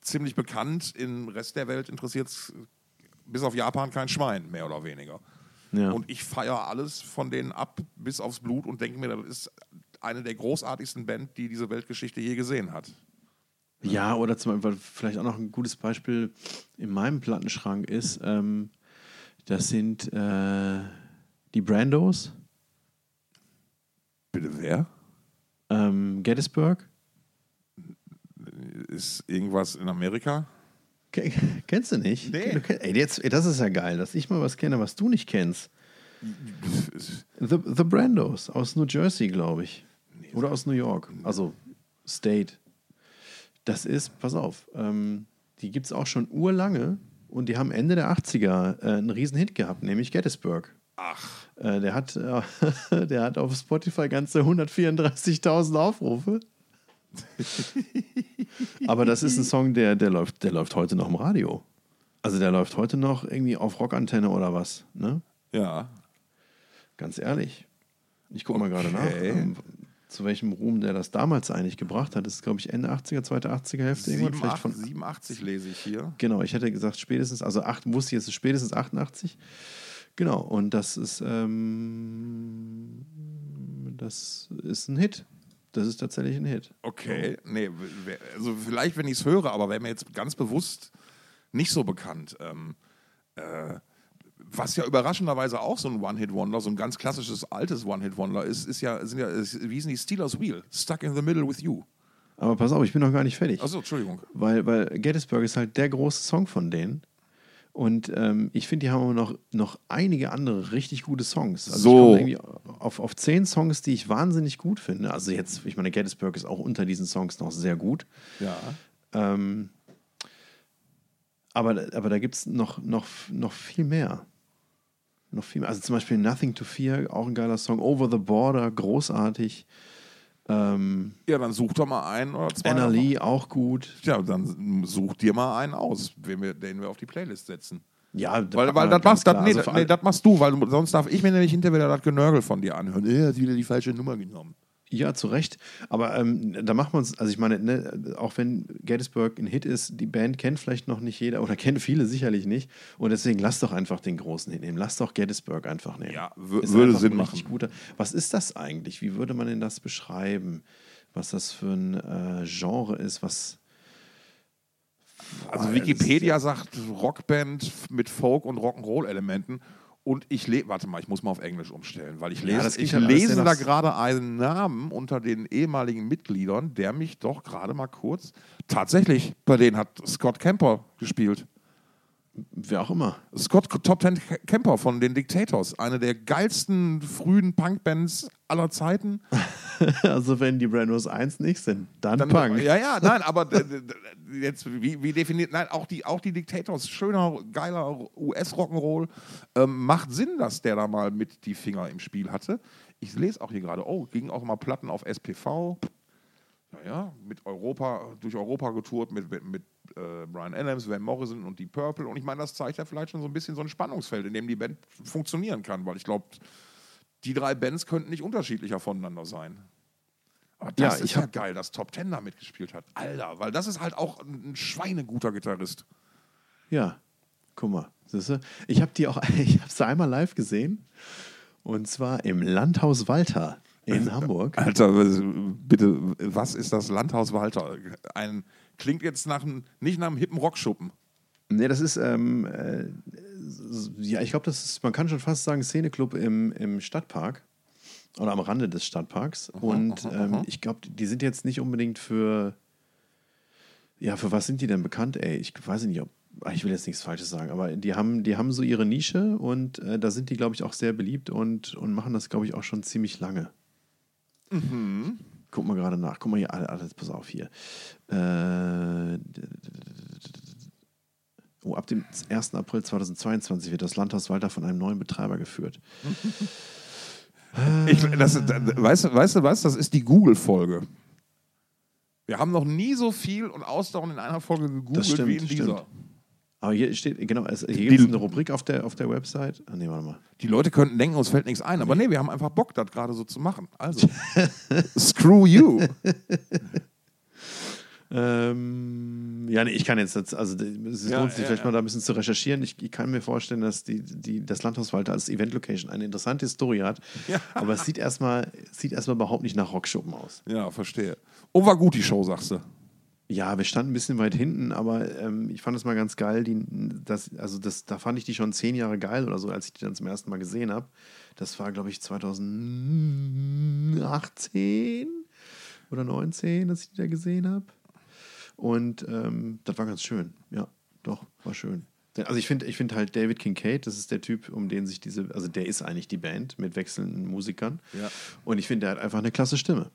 ziemlich bekannt, im Rest der Welt interessiert es bis auf Japan kein Schwein, mehr oder weniger. Ja. Und ich feiere alles von denen ab bis aufs Blut und denke mir, das ist eine der großartigsten Bands, die diese Weltgeschichte je gesehen hat. Ja, oder zum Beispiel, vielleicht auch noch ein gutes Beispiel in meinem Plattenschrank ist, ähm, das sind äh, die Brandos. Bitte wer? Ähm, Gettysburg. Ist irgendwas in Amerika? *laughs* kennst du nicht? Nee. Du ey, jetzt, ey, das ist ja geil, dass ich mal was kenne, was du nicht kennst. The, The Brandos aus New Jersey, glaube ich. Oder aus New York. Also State. Das ist, pass auf, ähm, die gibt es auch schon urlange und die haben Ende der 80er äh, einen riesen Hit gehabt, nämlich Gettysburg. Ach. Äh, der, hat, äh, *laughs* der hat auf Spotify ganze 134.000 Aufrufe. *laughs* Aber das ist ein Song, der, der, läuft, der läuft heute noch im Radio. Also der läuft heute noch irgendwie auf Rockantenne oder was, ne? Ja. Ganz ehrlich. Ich gucke okay. mal gerade nach. Ähm, zu welchem Ruhm der das damals eigentlich gebracht hat. Das ist, glaube ich, Ende 80er, zweite 80er Hälfte. 87, vielleicht von 87 lese ich hier. Genau, ich hätte gesagt spätestens, also 8, wusste ich, es ist spätestens 88. Genau, und das ist, ähm, das ist ein Hit. Das ist tatsächlich ein Hit. Okay, nee, also vielleicht, wenn ich es höre, aber wäre mir jetzt ganz bewusst nicht so bekannt. Ähm, äh, was ja überraschenderweise auch so ein One-Hit-Wonder, so ein ganz klassisches altes One-Hit-Wonder ist, ist ja, sind ja, ist, wie sind die Steelers Wheel? Stuck in the Middle with You. Aber pass auf, ich bin noch gar nicht fertig. Achso, Entschuldigung. Weil, weil Gettysburg ist halt der große Song von denen. Und ähm, ich finde, die haben noch, noch einige andere richtig gute Songs. Also so. ich auf, auf zehn Songs, die ich wahnsinnig gut finde. Also jetzt, ich meine, Gettysburg ist auch unter diesen Songs noch sehr gut. Ja. Ähm, aber, aber da gibt es noch, noch, noch viel mehr noch viel mehr. Also zum Beispiel Nothing to Fear, auch ein geiler Song. Over the Border, großartig. Ähm, ja, dann such doch mal einen oder zwei. NLE, auch gut. Ja, dann such dir mal einen aus, den wir, den wir auf die Playlist setzen. Ja, Weil, weil das, machst, das, nee, Also nee, das machst du, weil sonst darf ich mir nämlich hinterher wieder das Genörgel von dir anhören. Er hat wieder die falsche Nummer genommen. Ja, zu Recht. Aber ähm, da machen wir uns, also ich meine, ne, auch wenn Gettysburg ein Hit ist, die Band kennt vielleicht noch nicht jeder oder *laughs* kennt viele sicherlich nicht. Und deswegen lass doch einfach den großen Hit nehmen. Lass doch Gettysburg einfach nehmen. Ja, würde Sinn machen. Guter. Was ist das eigentlich? Wie würde man denn das beschreiben? Was das für ein äh, Genre ist, was. Also Wikipedia sagt Rockband mit Folk- und Rock'n'Roll-Elementen. Und ich lese, warte mal, ich muss mal auf Englisch umstellen, weil ich Ja, lese, klingt ich lese da gerade einen Namen unter den ehemaligen Mitgliedern, der mich doch gerade mal kurz. Tatsächlich, bei denen hat Scott Kemper gespielt. Wer auch immer. Scott Top Ten Kemper von den Dictators, eine der geilsten frühen Punkbands aller Zeiten. *laughs* Also, wenn die Brandos 1 nicht sind, dann, Dann, Punk. Ja, ja, nein, aber d- jetzt, wie, wie definiert, nein, auch die, auch die Dictators, schöner, geiler US-Rock'n'Roll, ähm, macht Sinn, dass der da mal mit die Finger im Spiel hatte. Ich lese auch hier gerade, oh, ging auch mal Platten auf SPV. Naja, mit Europa, durch Europa getourt, mit, mit, mit äh, Brian Adams, Van Morrison und die Purple. Und ich meine, das zeigt ja vielleicht schon so ein bisschen so ein Spannungsfeld, in dem die Band funktionieren kann, weil ich glaube, die drei Bands könnten nicht unterschiedlicher voneinander sein. Aber das Ja, ist ja geil, dass Top Ten da mitgespielt hat. Alter, weil das ist halt auch ein ein schweineguter Gitarrist. Ja, guck mal. Ich habe die auch, *laughs* ich habe sie einmal live gesehen. Und zwar im Landhaus Walter in *laughs* Hamburg. Alter, bitte, was ist das Landhaus Walter? Ein, klingt jetzt nach einem, nicht nach einem hippen Rockschuppen. Nee, das ist, ähm, äh, ja, ich glaube, das ist, man kann schon fast sagen, Szeneclub im, im Stadtpark oder am Rande des Stadtparks. Und ähm, ich glaube, die sind jetzt nicht unbedingt für, ja, für was sind die denn bekannt, ey? Ich weiß nicht, ob, ah, ich will jetzt nichts Falsches sagen, aber die haben, die haben so ihre Nische und äh, da sind die, glaube ich, auch sehr beliebt und, und machen das, glaube ich, auch schon ziemlich lange. Guck mal gerade nach. Guck mal hier, alles, alles pass auf hier. Äh, Oh, ab dem 1. April 2022 wird das Landhaus Walter von einem neuen Betreiber geführt. Ich, das, das, weißt, du- weißt du was? Das ist die Google-Folge. Wir haben noch nie so viel und ausdauernd in einer Folge gegoogelt stimmt, wie in dieser. stimmt. Aber hier steht, genau, es, hier gibt es eine Rubrik auf der, auf der Website. Ah, nee, warte mal. Die Leute könnten denken, uns fällt nichts ein, aber nee, wir haben einfach Bock, das gerade so zu machen. Also, *laughs* screw you. *laughs* Ähm, ja, nee, ich kann jetzt, also es lohnt sich ja, vielleicht ja. mal da ein bisschen zu recherchieren. Ich, ich kann mir vorstellen, dass die, die, das Landhaus Walter als Event-Location eine interessante Historie hat. Aber es sieht erstmal sieht erstmal überhaupt nicht nach Rockschuppen aus. Ja, verstehe. Oh, war gut die Show, sagst du. Ja, wir standen ein bisschen weit hinten, aber ähm, ich fand es mal ganz geil. Die, das, also das, da fand ich die schon zehn Jahre geil oder so, als ich die dann zum ersten Mal gesehen habe. Das war, glaube ich, 2018 oder 19, dass ich die da gesehen habe. Und ähm, das war ganz schön. Ja, doch, war schön. Also ich finde ich find halt David Kincaid, das ist der Typ, um den sich diese, also der ist eigentlich die Band mit wechselnden Musikern. Ja. Und ich finde, der hat einfach eine klasse Stimme.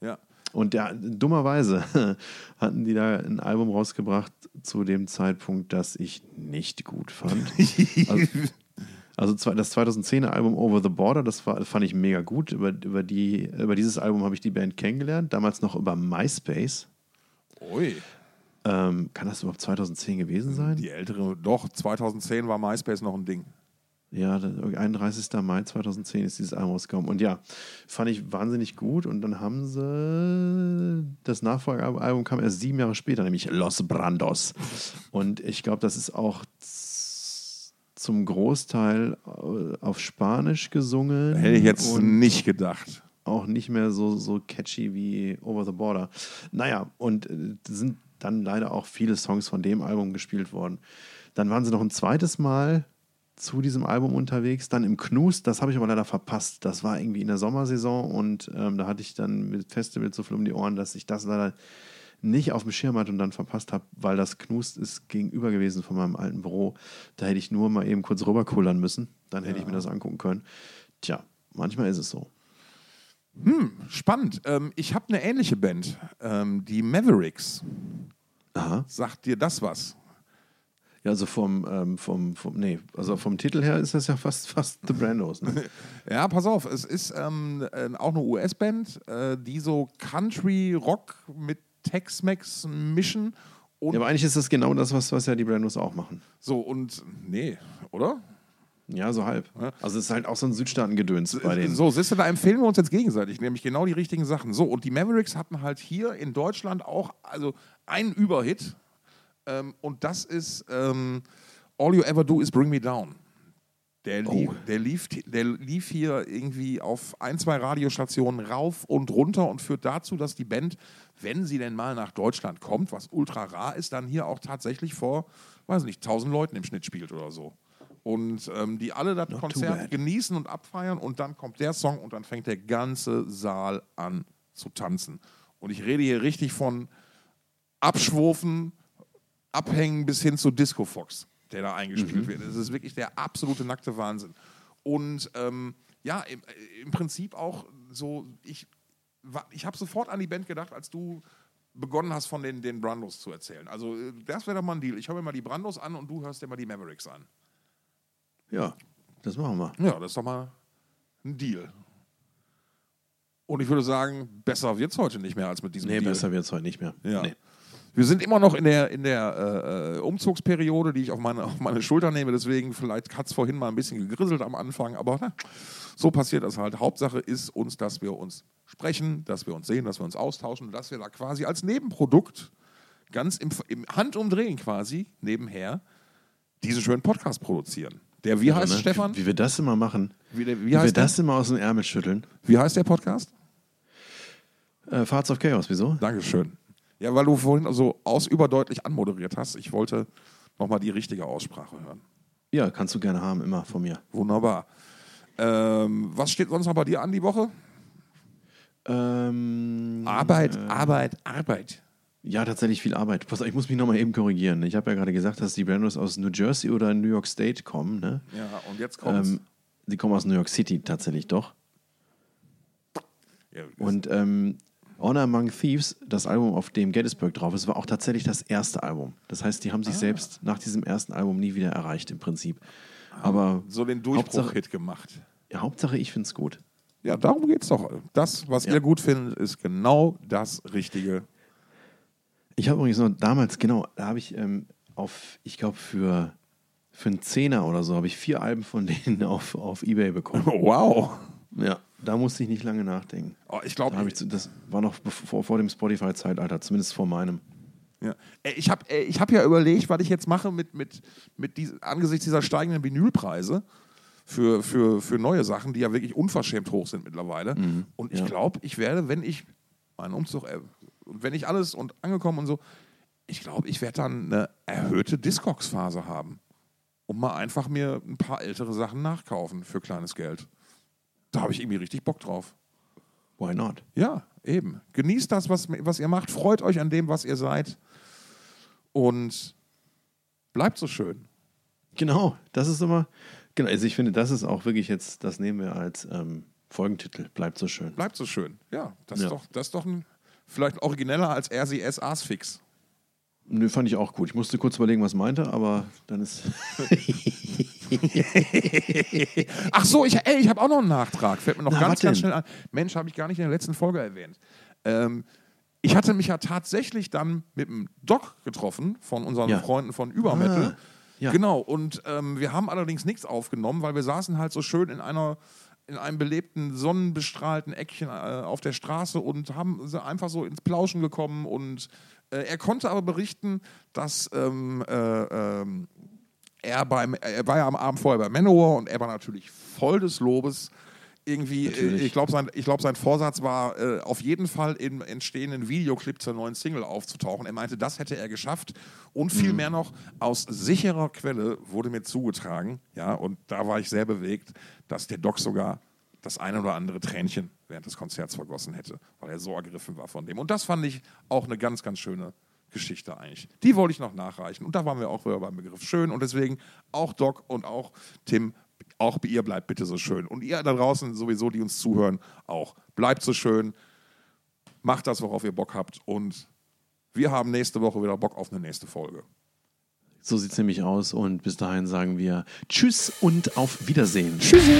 Ja. Und der, dummerweise *laughs* hatten die da ein Album rausgebracht zu dem Zeitpunkt, das ich nicht gut fand. Also, also das 2010er Album Over the Border, das war, fand ich mega gut. Über, über, die, über dieses Album habe ich die Band kennengelernt, damals noch über MySpace. Ui. Ähm, kann das überhaupt 2010 gewesen sein? Die ältere, doch, 2010 war MySpace noch ein Ding. Ja, der 31. Mai 2010 ist dieses Album rausgekommen. Und ja, fand ich wahnsinnig gut. Und dann haben sie. Das Nachfolgealbum kam erst sieben Jahre später, nämlich Los Brandos. Und ich glaube, das ist auch zum Großteil äh, auf Spanisch gesungen. Hätte ich jetzt nicht gedacht. auch nicht mehr so, so catchy wie Over the Border. Naja, und äh, sind dann leider auch viele Songs von dem Album gespielt worden. Dann waren sie noch ein zweites Mal zu diesem Album unterwegs, dann im Knust, das habe ich aber leider verpasst. Das war irgendwie in der Sommersaison und ähm, da hatte ich dann mit Festival so viel um die Ohren, dass ich das leider nicht auf dem Schirm hatte und dann verpasst habe, weil das Knust ist gegenüber gewesen von meinem alten Büro. Da hätte ich nur mal eben kurz rüberkullern müssen. Dann hätte ich mir das angucken können. Tja, manchmal ist es so. Spannend. Ähm, ich habe eine ähnliche Band, ähm, die Mavericks. Aha. Sagt dir das was? Ja, also vom, ähm, vom, vom, nee, also vom Titel her ist das ja fast, fast The Brandos. Ne? *laughs* Ja, pass auf, es ist ähm, äh, auch eine US-Band, äh, die so Country-Rock mit Tex-Mex mischen Und Ja, aber eigentlich ist das genau das, was, was ja die Brandos auch machen. so, und nee, oder? Ja, so halb. Also es ist halt auch so ein Südstaatengedöns bei denen. So, siehst du, da empfehlen wir uns jetzt gegenseitig, nämlich genau die richtigen Sachen. So, und die Mavericks hatten halt hier in Deutschland auch also einen Überhit. Ähm, und das ist ähm, All You Ever Do Is Bring Me Down. Der, lief, der, lief, der lief hier irgendwie auf ein, zwei Radiostationen rauf und runter und führt dazu, dass die Band, wenn sie denn mal nach Deutschland kommt, was ultra rar ist, dann hier auch tatsächlich vor, weiß nicht, 1000 Leuten im Schnitt spielt oder so. Und ähm, die alle das too Konzert genießen und abfeiern und dann kommt der Song und dann fängt der ganze Saal an zu tanzen. Und ich rede hier richtig von Abschwurfen, Abhängen bis hin zu Disco Fox, der da eingespielt wird. Das ist wirklich der absolute nackte Wahnsinn. Und ähm, ja, im, äh, im Prinzip auch so, ich, ich habe sofort an die Band gedacht, als du begonnen hast, von den, den Brandos zu erzählen. Also, äh, das wäre doch mal ein Deal. Ich höre mir mal die Brandos an und du hörst dir mal die Mavericks an. Ja, das machen wir. Ja, das ist doch mal ein Deal. Und ich würde sagen, besser wird es heute nicht mehr als mit diesem Nee, Deal. besser wird es heute nicht mehr. Ja. Nee. Wir sind immer noch in der, in der äh, äh, Umzugsperiode, die ich auf meine, *laughs* auf meine Schulter nehme. Deswegen, vielleicht hat es vorhin mal ein bisschen gegrisselt am Anfang, aber na, so passiert das halt. Hauptsache ist uns, dass wir uns sprechen, dass wir uns sehen, dass wir uns austauschen, dass wir da quasi als Nebenprodukt, ganz im, im Handumdrehen quasi, nebenher, diesen schönen Podcast produzieren. Der, wie heißt ne? Stefan? Wie wir das immer machen. Wie, der, wie, Wie wir der? das immer aus dem Ärmel schütteln. wie heißt der Podcast? Äh, Farts of Chaos, wieso? Dankeschön. Ja, weil du vorhin so ausüberdeutlich anmoderiert hast. Ich wollte nochmal die richtige Aussprache hören. Ja, kannst du gerne haben, immer von mir. Wunderbar. Ähm, was steht sonst noch bei dir an die Woche? Ähm, Arbeit, Arbeit, Arbeit. Ja, tatsächlich viel Arbeit. Pass auf, ich muss mich nochmal eben korrigieren. Ich habe ja gerade gesagt, dass die Brandos aus New Jersey oder New York State kommen. Ne? Ja, und jetzt kommt's. Ähm, die kommen aus New York City tatsächlich doch. ja, Und ähm, Honor Among Thieves, das Album, auf dem Gettysburg drauf ist, war auch tatsächlich das erste Album. Das heißt, die haben Ah. sich selbst nach diesem ersten Album nie wieder erreicht im Prinzip. Aber so den Durchbruch-Hit gemacht. ja, Hauptsache, ich finde es gut. Ja, darum geht's doch. Das, was Ja. ihr gut findet, ist genau das Richtige. Ich habe übrigens noch damals, genau, da habe ich ähm, auf, ich glaube, für, für einen Zehner oder so, habe ich vier Alben von denen *laughs* auf, auf Ebay bekommen. Wow. Ja, da musste ich nicht lange nachdenken. Oh, ich Da glaube, zu- das war noch bevor, vor dem Spotify-Zeitalter, zumindest vor meinem. Ja. Ich habe ich hab ja überlegt, was ich jetzt mache mit, mit, mit dies, angesichts dieser steigenden Vinylpreise für, für, für neue Sachen, die ja wirklich unverschämt hoch sind mittlerweile. Und ich ja. glaube, ich werde, wenn ich meinen Umzug, äh, wenn ich alles und angekommen und so, ich glaube, ich werde dann eine erhöhte Discogs-Phase haben. Und mal einfach mir ein paar ältere Sachen nachkaufen für kleines Geld. Da habe ich irgendwie richtig Bock drauf. Why not? Ja, eben. Genießt das, was, was ihr macht. Freut euch an dem, was ihr seid. Und bleibt so schön. Genau, das ist immer. Genau, also ich finde, das ist auch wirklich jetzt, das nehmen wir als ähm, Folgentitel. Bleibt so schön. Bleibt so schön. Ja, das, Ja. Ist, doch, das ist doch ein, vielleicht origineller als RCS Arsfix. Nö, fand ich auch gut. Ich musste kurz überlegen, was meinte, aber dann ist. *laughs* *laughs* *laughs* Ach so, ich, ey, ich habe auch noch einen Nachtrag. Fällt mir noch Na, ganz, ganz schnell an. Mensch, habe ich gar nicht in der letzten Folge erwähnt. Ähm, ich hatte mich ja tatsächlich dann mit dem Doc getroffen von unseren Ja. Freunden von Übermittel. Ah, ja. Genau, und ähm, wir haben allerdings nichts aufgenommen, weil wir saßen halt so schön in einer in einem belebten, sonnenbestrahlten Eckchen äh, auf der Straße und haben einfach so ins Plauschen gekommen und äh, er konnte aber berichten, dass ähm, äh, ähm, er beim, er war ja am Abend vorher bei Manowar und er war natürlich voll des Lobes. Irgendwie, äh, Natürlich. ich glaube, sein, ich glaub, sein Vorsatz war, äh, auf jeden Fall im entstehenden Videoclip zur neuen Single aufzutauchen. Er meinte, das hätte er geschafft. Und viel mehr noch, aus sicherer Quelle wurde mir zugetragen, ja, und da war ich sehr bewegt, dass der Doc sogar das eine oder andere Tränchen während des Konzerts vergossen hätte, weil er so ergriffen war von dem. Und das fand ich auch eine ganz, ganz schöne Geschichte eigentlich. Die wollte ich noch nachreichen. Und da waren wir auch wieder beim Begriff schön. Und deswegen auch Doc und auch Tim, auch ihr bleibt bitte so schön. Und ihr da draußen sowieso, die uns zuhören, auch. Bleibt so schön. Macht das, worauf ihr Bock habt. Und wir haben nächste Woche wieder Bock auf eine nächste Folge. So sieht es nämlich aus. Und bis dahin sagen wir Tschüss und auf Wiedersehen. Tschüssi.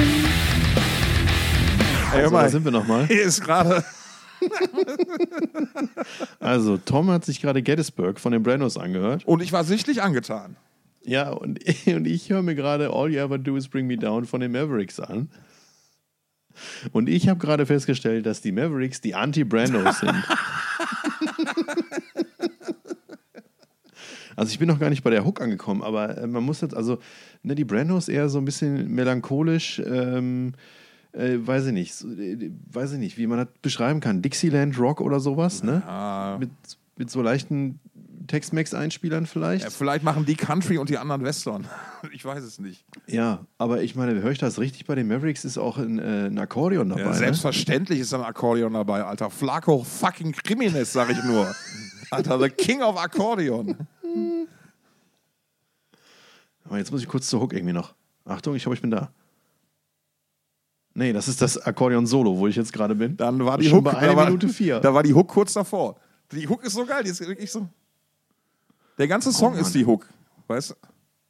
Ey, Also, da sind wir nochmal. Hier ist gerade *laughs* Also, Tom hat sich gerade Gettysburg von den Brandos angehört. Und ich war sichtlich angetan. Ja, und, *laughs* und ich höre mir gerade All You Ever Do Is Bring Me Down von den Mavericks an. Und ich habe gerade festgestellt, dass die Mavericks die Anti-Brandos sind. *laughs* Also ich bin noch gar nicht bei der Hook angekommen, aber äh, man muss jetzt, also ne, die Brandos eher so ein bisschen melancholisch, ähm, äh, weiß ich nicht, äh, weiß ich nicht, wie man das beschreiben kann. Dixieland Rock oder sowas, ne? Mit, mit so leichten Tex-Mex-Einspielern vielleicht. Ja, vielleicht machen die Country und die anderen Western. *laughs* Ich weiß es nicht. Ja, aber ich meine, höre ich das richtig bei den Mavericks, ist auch ein, äh, ein Akkordeon dabei. Ja, ne? selbstverständlich ist ein Akkordeon dabei, Alter. Flaco fucking Criminus, sag ich nur. *laughs* Alter, the King of Akkordeon. Aber jetzt muss ich kurz zur Hook irgendwie noch. Achtung, ich hoffe, ich bin da. Nee, das ist das Akkordeon-Solo, wo ich jetzt gerade bin. Dann war die Schon Hook bei einer Minute vier. Da war die Hook kurz davor. Die Hook ist so geil, die ist wirklich so. Der ganze Song Mann. ist die Hook. Weißt du?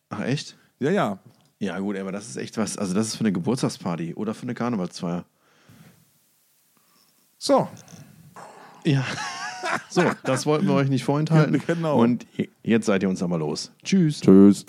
Ach, echt? Ja, ja. Ja, gut, aber das ist echt was. Also, das ist für eine Geburtstagsparty oder für eine Karnevalsfeier. So. Ja. *laughs* So, das wollten wir euch nicht vorenthalten. Genau. Und jetzt seid ihr uns aber los. Tschüss. Tschüss.